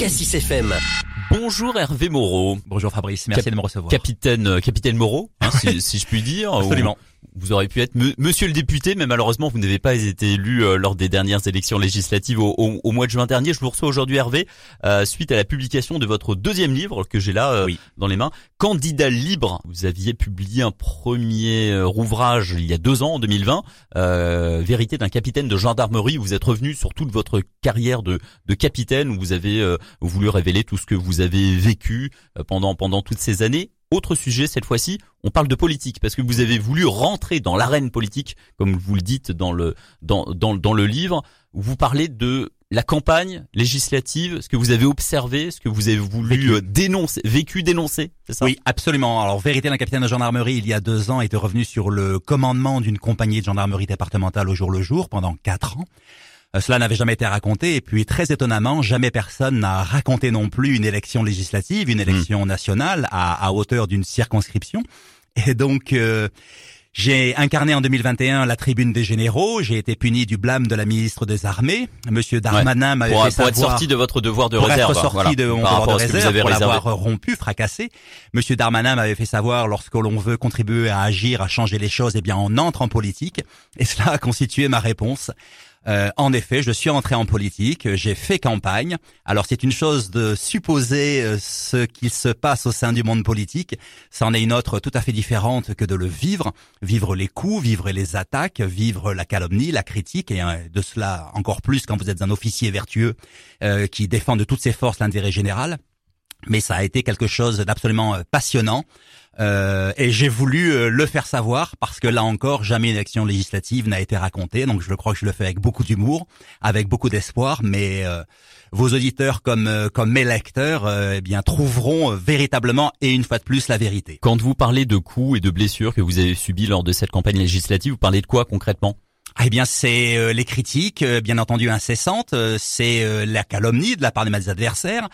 Cassis FM. Bonjour Hervé Moreau. Bonjour Fabrice, merci Cap- de me recevoir. Capitaine, euh, capitaine Moreau, hein, si, si je puis dire. Absolument. Vous auriez pu être Monsieur le député, mais malheureusement vous n'avez pas été élu euh, lors des dernières élections législatives au, au- au mois de juin dernier. Je vous reçois aujourd'hui Hervé, euh, suite à la publication de votre deuxième livre que j'ai là euh, Oui. dans les mains, Candidat libre. Vous aviez publié un premier euh, ouvrage il y a deux ans, en 2020, euh, Vérité d'un capitaine de gendarmerie. Où vous êtes revenu sur toute votre carrière de, de capitaine, où vous avez euh, voulu révéler tout ce que vous avez vécu pendant pendant toutes ces années. Autre sujet cette fois-ci, on parle de politique parce que vous avez voulu rentrer dans l'arène politique, comme vous le dites dans le dans dans, dans le livre. où Vous parlez de la campagne législative, ce que vous avez observé, ce que vous avez voulu Vécu. euh, dénoncer, vécu, dénoncer, c'est ça? Oui, absolument. Alors, vérité d'un capitaine de gendarmerie, il y a deux ans, était revenu sur le commandement d'une compagnie de gendarmerie départementale au jour le jour pendant quatre ans. Euh, cela n'avait jamais été raconté et puis très étonnamment, jamais personne n'a raconté non plus une élection législative, une élection nationale à, à hauteur d'une circonscription. Et donc, euh, j'ai incarné en 2021 la tribune des généraux. J'ai été puni du blâme de la ministre des Armées. Monsieur Darmanin m'avait pour, fait pour être savoir sorti de votre devoir de pour réserve, être sorti voilà, de mon devoir de réserve, pour l'avoir rompu, fracassé. Monsieur Darmanin m'avait fait savoir, lorsque l'on veut contribuer à agir, à changer les choses, eh bien, on entre en politique. Et cela a constitué ma réponse. Euh, en effet, je suis entré en politique, j'ai fait campagne. Alors c'est une chose de supposer euh, ce qu'il se passe au sein du monde politique, c'en est une autre tout à fait différente que de le vivre, vivre les coups, vivre les attaques, vivre la calomnie, la critique, et euh, de cela encore plus quand vous êtes un officier vertueux euh, qui défend de toutes ses forces l'intérêt général. Mais ça a été quelque chose d'absolument euh, passionnant. Euh, et j'ai voulu euh, le faire savoir parce que là encore, jamais une élection législative n'a été racontée. Donc je crois que je le fais avec beaucoup d'humour, avec beaucoup d'espoir. Mais euh, vos auditeurs comme euh, comme mes lecteurs, euh, eh bien trouveront euh, véritablement et une fois de plus la vérité. Quand vous parlez de coups et de blessures que vous avez subies lors de cette campagne législative, vous parlez de quoi concrètement? Eh bien, c'est euh, les critiques, euh, bien entendu incessantes, euh, c'est euh, la calomnie de la part de mes adversaires.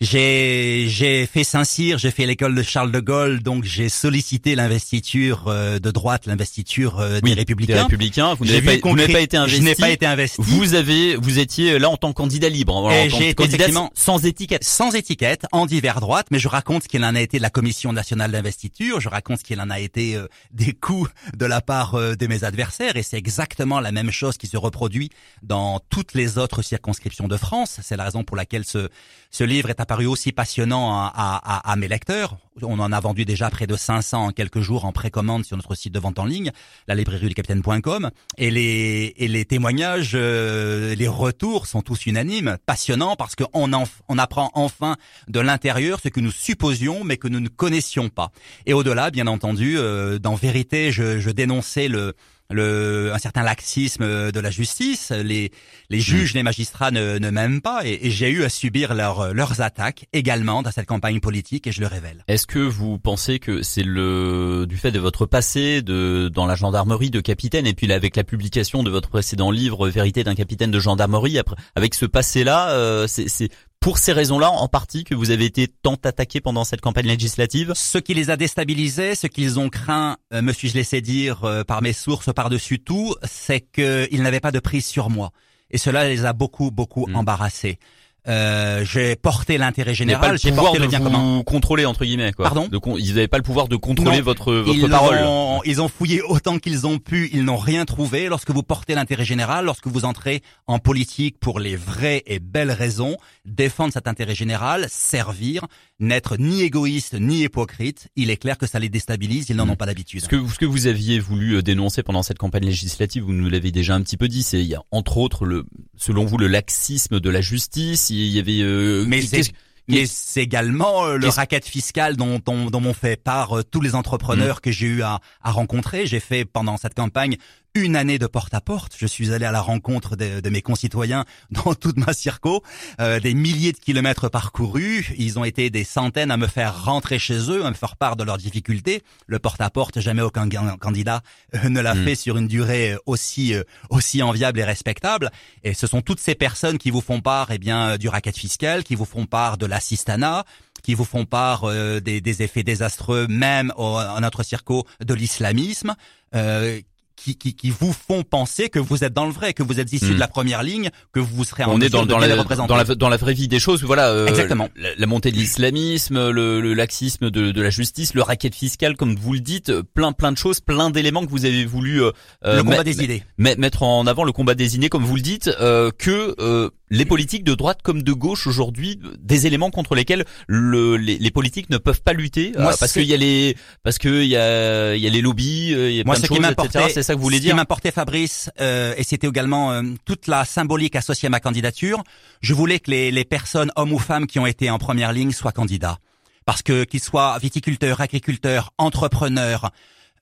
J'ai j'ai fait Saint-Cyr, j'ai fait l'école de Charles de Gaulle, donc j'ai sollicité l'investiture euh, de droite, l'investiture euh, des Républicains. républicains. Vous n'avez pas, été investi. Je n'ai pas été investi. Vous avez, vous étiez là en tant que candidat libre, en Et tant j'ai que été candidat effectivement- sans étiquette. sans étiquette, en divers droite, mais je raconte ce qu'il en a été de la Commission nationale d'investiture, je raconte ce qu'il en a été euh, des coups de la part euh, de mes adversaires, et c'est exactement la même chose qui se reproduit dans toutes les autres circonscriptions de France. C'est la raison pour laquelle ce, ce livre est apparu aussi passionnant à, mes lecteurs. On en a vendu déjà près de 500 en quelques jours en précommande sur notre site de vente en ligne, la librairie du capitaine.com, et les, et les témoignages, euh, les retours sont tous unanimes, passionnants parce qu'on en, on apprend enfin de l'intérieur ce que nous supposions mais que nous ne connaissions pas. Et au-delà, bien entendu, euh, dans vérité, je, je dénonçais le, le, un certain laxisme de la justice. Les, les juges, les magistrats ne, ne m'aiment pas et, et j'ai eu à subir leurs leurs attaques également dans cette campagne politique et je le révèle. Est-ce que vous pensez que c'est le du fait de votre passé de dans la gendarmerie de capitaine et puis là, avec la publication de votre précédent livre Vérité d'un capitaine de gendarmerie après avec ce passé-là, euh, c'est pour ces raisons-là en partie que vous avez été tant attaqué pendant cette campagne législative? Ce qui les a déstabilisés, ce qu'ils ont craint, euh, me suis-je laissé dire euh, par mes sources par-dessus tout, c'est qu'ils n'avaient pas de prise sur moi. Et cela les a beaucoup, beaucoup Mm. embarrassés. Euh, j'ai porté l'intérêt général, j'ai porté le bien commun. vous contrôler entre guillemets quoi. Pardon De con- Ils n'avaient pas le pouvoir de contrôler Non. votre votre Ils parole. ont, ils ont fouillé autant qu'ils ont pu, ils n'ont rien trouvé. Lorsque vous portez l'intérêt général, lorsque vous entrez en politique pour les vraies et belles raisons, défendre cet intérêt général, servir, n'être ni égoïste ni hypocrite, il est clair que ça les déstabilise, ils n'en ont pas l'habitude. Ce que, ce que vous aviez voulu euh, dénoncer pendant cette campagne législative, vous nous l'avez déjà un petit peu dit, c'est il y a entre autres le, selon vous, le laxisme de la justice. Y avait, euh, Mais c'est- Mais c'est également euh, le racket fiscal dont, dont, dont m'ont fait part euh, tous les entrepreneurs que j'ai eu à, à rencontrer. J'ai fait pendant cette campagne une année de porte-à-porte. Je suis allé à la rencontre de, de mes concitoyens dans toute ma circo. Euh, des milliers de kilomètres parcourus. Ils ont été des centaines à me faire rentrer chez eux, à me faire part de leurs difficultés. Le porte-à-porte, jamais aucun candidat euh, ne l'a Mm. fait sur une durée euh, aussi euh, aussi enviable et respectable. Et ce sont toutes ces personnes qui vous font part, eh bien, du racket fiscal, qui vous font part de l'assistanat, qui vous font part euh, des, des effets désastreux, même au, à notre circo, de l'islamisme. euh, qui, qui, qui vous font penser que vous êtes dans le vrai, que vous êtes issu Hmm. de la première ligne, que vous serez en On est dans, de dans, la, dans, la, dans la vraie vie des choses, voilà. euh, Exactement. La, la montée de l'islamisme, le, le laxisme de, de la justice, le racket fiscal, comme vous le dites, plein plein de choses, plein d'éléments que vous avez voulu euh, euh, le combat met- des idées. met- mettre en avant, le combat des idées, comme vous le dites, euh, que euh, les politiques de droite comme de gauche aujourd'hui, des éléments contre lesquels le, les, les politiques ne peuvent pas lutter, euh, parce qu'il y a les, parce qu'il y a, il y a les lobbies, euh, il y a Moi, plein ce de qui choses. C'est ça que vous voulez ce qui m'importait, Fabrice, euh, et c'était également euh, toute la symbolique associée à ma candidature. Je voulais que les, les personnes, hommes ou femmes, qui ont été en première ligne soient candidats, parce que qu'ils soient viticulteurs, agriculteurs, entrepreneurs,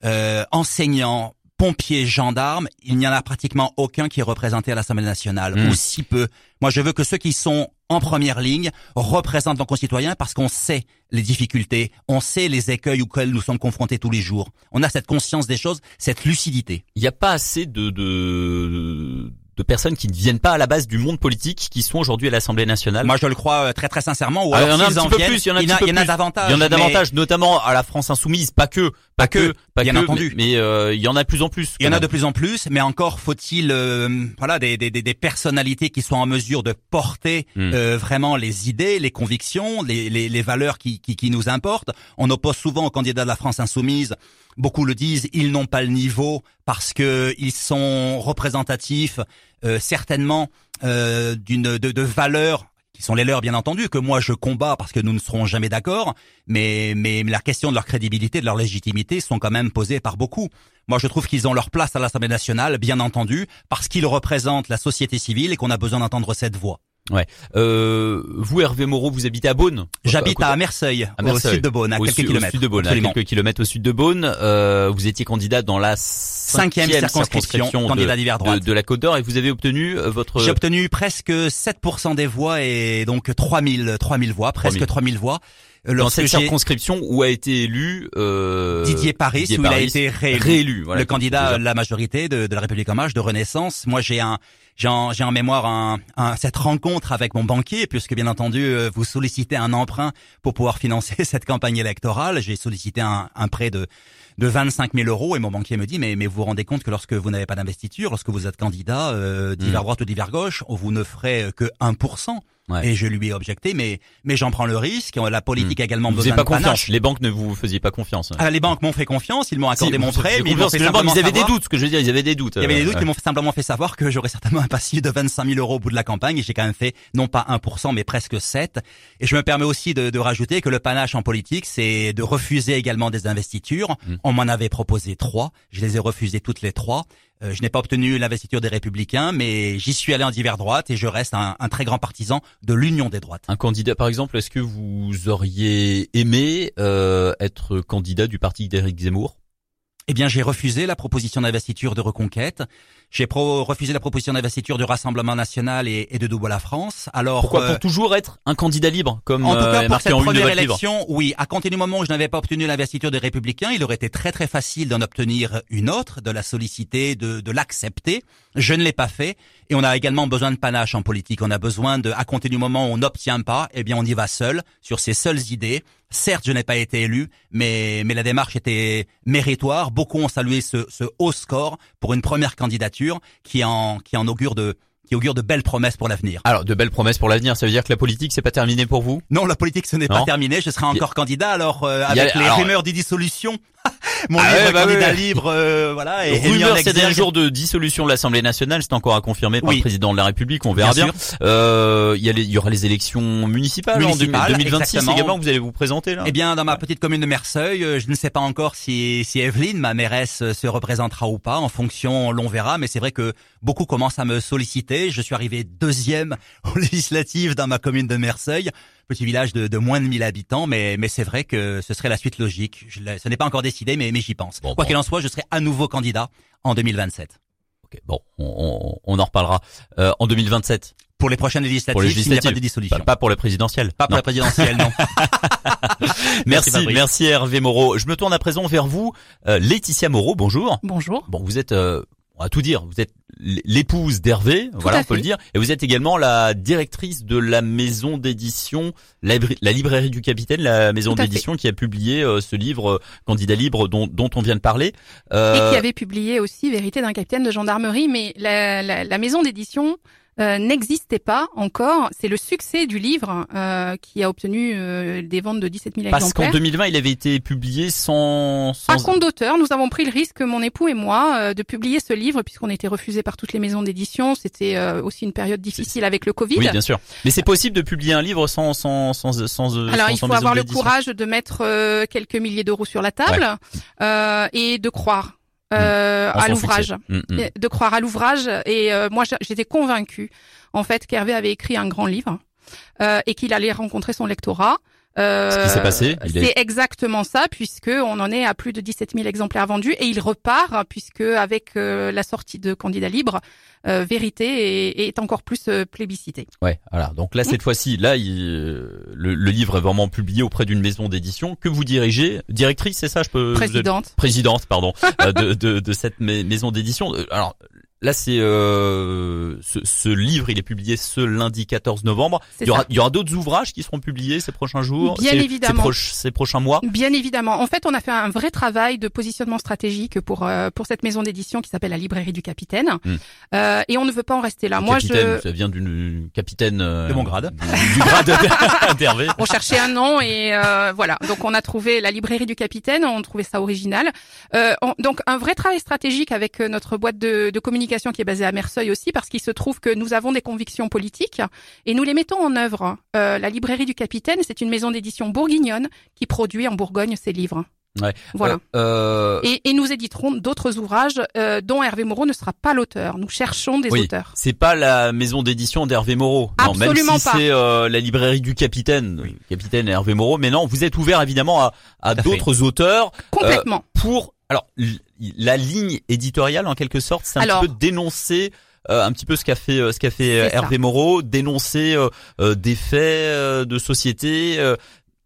euh, enseignants, pompiers, gendarmes, il n'y en a pratiquement aucun qui est représenté à l'Assemblée nationale, Mm. ou si peu. Moi, je veux que ceux qui sont en première ligne représentent nos concitoyens parce qu'on sait les difficultés, on sait les écueils auxquels nous sommes confrontés tous les jours. On a cette conscience des choses, cette lucidité. il n'y a pas assez de, de de personnes qui ne viennent pas à la base du monde politique qui sont aujourd'hui à l'Assemblée nationale. Moi, je le crois euh, très très sincèrement. Ou Ah, alors, il y en a un petit peu plus, il y en a il y en a davantage. il y en a davantage, notamment à la France insoumise, pas que, pas, Pas que, pas bien entendu. mais, euh, il y en a de plus en plus. Il y en a de plus en plus, mais encore faut-il euh, voilà des, des, des- des personnalités qui soient en mesure de porter Hmm. euh, vraiment les idées, les convictions, les, les, les valeurs qui, qui, qui nous importent. On oppose souvent aux candidats de la France insoumise. Beaucoup le disent, ils n'ont pas le niveau parce que ils sont représentatifs euh, certainement euh, d'une de, valeurs qui sont les leurs bien entendu que moi je combats parce que nous ne serons jamais d'accord mais mais la question de leur crédibilité de leur légitimité sont quand même posées par beaucoup. Moi je trouve qu'ils ont leur place à l'Assemblée nationale bien entendu parce qu'ils représentent la société civile et qu'on a besoin d'entendre cette voix Euh, vous, Hervé Moreau, vous habitez à Beaune. j'habite côté- à Merceil, À au sud de Beaune à quelques sud- au kilomètres sud de Beaune, à Absolument. quelques kilomètres au sud de Beaune. Euh, vous étiez candidat dans la cinquième cinquième circonscription candidat de, de, droite de la Côte d'Or et vous avez obtenu euh, votre J'ai obtenu presque 7% des voix et donc 3000 3000 voix, presque 3000 voix. Euh, dans cette circonscription où a été élu euh, Didier Paris, Didier où il a été réélu. réélu, voilà, le candidat de la majorité de, de la République en marche de Renaissance. Moi, j'ai un, j'ai en, mémoire un, un- cette rencontre avec mon banquier, puisque bien entendu, euh, vous sollicitez un emprunt pour pouvoir financer cette campagne électorale. J'ai sollicité un, un prêt de de 25 000 euros et mon banquier me dit mais mais vous vous rendez compte que lorsque vous n'avez pas d'investiture, lorsque vous êtes candidat euh, d'hiver Mm. droite ou d'hiver gauche, vous ne ferez que 1%. Ouais. Et je lui ai objecté mais mais j'en prends le risque. La politique a également Hmm. vous besoin pas de confiance. panache. Les banques ne vous faisiez pas confiance. Ah, les banques m'ont fait confiance, ils m'ont accordé Si, mon prêt, mais ils m'ont fait les banques, simplement ils avaient savoir- des doutes. Ce que je veux dire, ils avaient des doutes. Il y avait des euh, doutes qui m'ont simplement fait savoir que j'aurais certainement un passif de 25 000 euros au bout de la campagne et j'ai quand même fait non pas 1% mais presque 7. Et je me permets aussi de, de rajouter que le panache en politique, c'est de refuser également des investitures. Mm. On m'en avait proposé trois, je les ai refusées toutes les trois. Euh, je n'ai pas obtenu l'investiture des Républicains, mais j'y suis allé en divers droite et je reste un, un très grand partisan de l'union des droites. Un candidat, par exemple, est-ce que vous auriez aimé euh, être candidat du parti d'Éric Zemmour? Eh bien, j'ai refusé la proposition d'investiture de Reconquête. J'ai pro- refusé la proposition d'investiture du Rassemblement National et, et de Double la France. Alors, Pourquoi euh, Pour toujours être un candidat libre, comme En tout euh, cas, pour cette première élection, oui. À compter du moment où je n'avais pas obtenu l'investiture des Républicains, il aurait été très très facile d'en obtenir une autre, de la solliciter, de, de l'accepter. Je ne l'ai pas fait. Et on a également besoin de panache en politique. On a besoin de, à compter du moment où on n'obtient pas, eh bien, on y va seul, sur ses seules idées. Certes, je n'ai pas été élu, mais, mais la démarche était méritoire. Beaucoup ont salué ce, ce haut score pour une première candidature qui en, qui en augure de, qui augure de belles promesses pour l'avenir. Alors, de belles promesses pour l'avenir. Ça veut dire que la politique, c'est pas terminé pour vous? Non, la politique, ce n'est pas terminé. Je serai encore candidat. Alors, euh, a- avec les alors- rumeurs de dissolution, mon Ah livre ouais, bah candidat ouais. libre, euh, voilà, et, Rumeur ces derniers jours de dissolution de l'Assemblée nationale, c'est encore à confirmer par Oui. le président de la République, on verra Bien bien. Euh, y il y aura les élections municipales, Municipales, en 2026 exactement. également, vous allez vous présenter là Eh bien, dans ma petite commune de Merceuil, euh, je ne sais pas encore si, si Evelyne, ma mairesse, euh, se représentera ou pas. En fonction, l'on verra. Mais c'est vrai que beaucoup commencent à me solliciter. Je suis arrivé deuxième aux législatives dans ma commune de Merceuil, petit village de, de moins de 1000 habitants. Mais, mais c'est vrai que ce serait la suite logique. Je ce n'est pas encore décidé, mais, mais j'y pense. Bon, Quoi bon. qu'il en soit, je serai à nouveau candidat en 2027. Ok, Bon, on, on, on en reparlera euh, en 2027. Pour les prochaines législatives, Pour les s'il n'y a pas législatives. de dissolution. Pas, pas pour les présidentielles. Pas pour la présidentielle, non. Merci, Fabrice. merci Hervé Moreau. Je me tourne à présent vers vous, euh, Laetitia Moreau. Bonjour. Bonjour. Bon, vous êtes, euh, on va tout dire. Vous êtes l'épouse d'Hervé, voilà, on peut le dire, et vous êtes également la directrice de la maison d'édition, la, librairie du Capitaine, la maison d'édition qui a publié euh, ce livre euh, Candidat libre dont, dont, on vient de parler. Euh... Et qui avait publié aussi Vérité d'un capitaine de gendarmerie, mais la, la, la maison d'édition euh, n'existait pas encore. C'est le succès du livre euh, qui a obtenu euh, des ventes de 17 000 exemplaires. Parce qu'en 2020, il avait été publié sans... sans... À compte d'auteur, nous avons pris le risque, mon époux et moi, de publier ce livre puisqu'on était refusé par toutes les maisons d'édition. C'était aussi une période difficile avec le Covid. Oui, bien sûr. Mais c'est possible de publier un livre sans sans sans sans. Alors il faut avoir le courage de mettre quelques milliers d'euros sur la table et de croire euh, à l'ouvrage, mm, mm. de croire à l'ouvrage. Et euh, moi, j'étais convaincue en fait qu'Hervé avait écrit un grand livre euh, et qu'il allait rencontrer son lectorat. Euh, Ce qui s'est passé, c'est exactement ça, puisque on en est à plus de 17 000 exemplaires vendus et il repart, puisque avec euh, la sortie de Candidat libre, euh, Vérité est, encore plus plébiscité. Ouais, voilà. Donc là, cette fois-ci, là, le, le, livre est vraiment publié auprès d'une maison d'édition que vous dirigez, directrice, c'est ça, je peux. Présidente. Présidente, pardon, de, de, de, cette maison d'édition. Alors, Là, c'est euh, ce, ce, livre, il est publié ce lundi 14 novembre. Il y, aura, il y aura, d'autres ouvrages qui seront publiés ces prochains jours, Bien évidemment. Ces, prochains mois. Bien évidemment. En fait, on a fait un vrai travail de positionnement stratégique pour euh, pour cette maison d'édition qui s'appelle la Librairie du Capitaine. Hmm. Euh, et on ne veut pas en rester là. Moi, je ça vient d'une capitaine euh, de mon grade, du, grade d'Hervé. On cherchait un nom et euh, voilà. Donc, on a trouvé la Librairie du Capitaine. On trouvait ça original. donc, un vrai travail stratégique avec notre boîte de, de communication qui est basée à Merseuil aussi, parce qu'il se trouve que nous avons des convictions politiques et nous les mettons en œuvre. Euh, la librairie du Capitaine, c'est une maison d'édition bourguignonne qui produit en Bourgogne ses livres. Ouais. Voilà. Euh... Et, et, nous éditerons d'autres ouvrages euh, dont Hervé Moreau ne sera pas l'auteur. Nous cherchons des oui. auteurs. C'est pas la maison d'édition d'Hervé Moreau. Non, même si c'est euh, la librairie du Capitaine, oui. Capitaine Hervé Moreau. Mais non, vous êtes ouvert évidemment à, à d'autres auteurs. Complètement. Euh, pour alors la ligne éditoriale en quelque sorte, c'est un petit peu dénoncer euh, un petit peu ce qu'a fait euh, ce qu'a fait Hervé Moreau, dénoncer euh, des faits de société.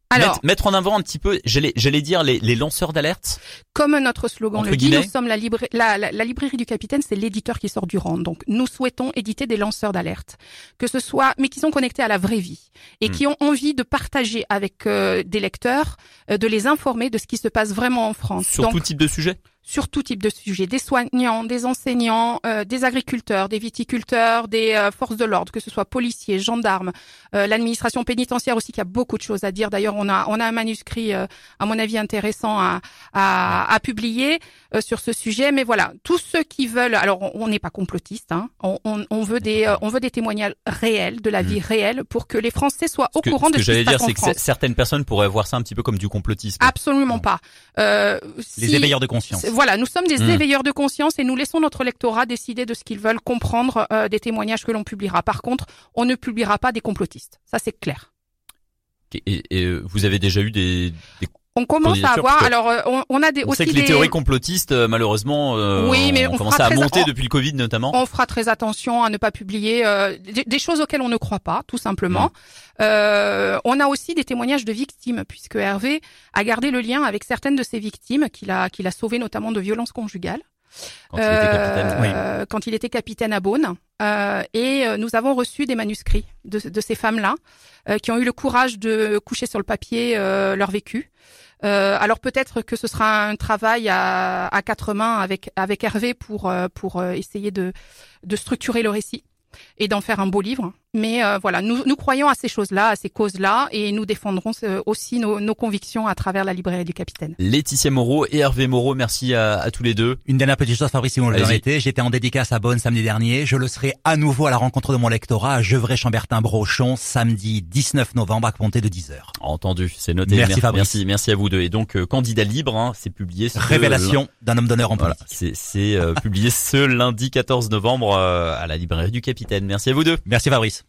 Alors, mettre, en avant un petit peu, j'allais, dire les, les lanceurs d'alerte. Comme notre slogan le dit, nous sommes la, la, la, librairie du capitaine, c'est l'éditeur qui sort du rang. Donc, nous souhaitons éditer des lanceurs d'alerte, que ce soit, mais qui sont connectés à la vraie vie et hmm. qui ont envie de partager avec des lecteurs, de les informer de ce qui se passe vraiment en France. Sur tout type de sujet? Sur tout type de sujet, des soignants, des enseignants, euh, des agriculteurs, des viticulteurs, des euh, forces de l'ordre, que ce soit policiers, gendarmes, euh, l'administration pénitentiaire aussi qui a beaucoup de choses à dire. D'ailleurs, on a on a un manuscrit à mon avis intéressant à à, à publier sur ce sujet. Mais voilà, tous ceux qui veulent, alors on n'est pas complotiste, hein, on, on, on, veut des on veut des témoignages réels de la mmh. vie réelle pour que les Français soient au courant de ce, que j'allais dire, c'est que certaines personnes pourraient voir ça un petit peu comme du complotisme. Absolument pas. les éveilleurs de conscience voilà, nous sommes des hmm. éveilleurs de conscience et nous laissons notre lectorat décider de ce qu'ils veulent comprendre euh, des témoignages que l'on publiera. Par contre, on ne publiera pas des complotistes. Ça, c'est clair. Et, euh, vous avez déjà eu des, des on commence à avoir. Alors, euh, on, a des on aussi sait que les théories complotistes, malheureusement, oui, mais on, commence à monter depuis le Covid notamment. On fera très attention à ne pas publier des, choses auxquelles on ne croit pas, tout simplement. Hmm. on a aussi des témoignages de victimes, puisque Hervé a gardé le lien avec certaines de ces victimes qu'il a qu'il a sauvées notamment de violences conjugales. Quand, il, était capitaine, oui. quand il était capitaine à Beaune. Euh, et nous avons reçu des manuscrits de, de ces femmes-là qui ont eu le courage de coucher sur le papier leur vécu. Euh, alors peut-être que ce sera un travail à, à quatre mains avec avec Hervé pour pour essayer de de structurer le récit et d'en faire un beau livre. Mais euh, voilà, nous, nous croyons à ces choses-là, à ces causes-là, et nous défendrons euh, aussi nos, nos, convictions à travers la librairie du Capitaine. Laetitia Moreau et Hervé Moreau, merci à, à tous les deux. Une dernière petite chose, Fabrice, si vous le été. J'étais en dédicace à Bonne samedi dernier. Je le serai à nouveau à la rencontre de mon lectorat à Gevrey-Chambertin-Brochon, samedi 19 novembre à compter de 10h. Entendu, c'est noté. Merci, merci, merci, à vous deux. Et donc, euh, candidat libre, hein, c'est publié. Ce Révélation d'un homme d'honneur en politique. c'est publié ce lundi 14 novembre à la librairie du Capitaine. Merci à vous deux. Merci Fabrice.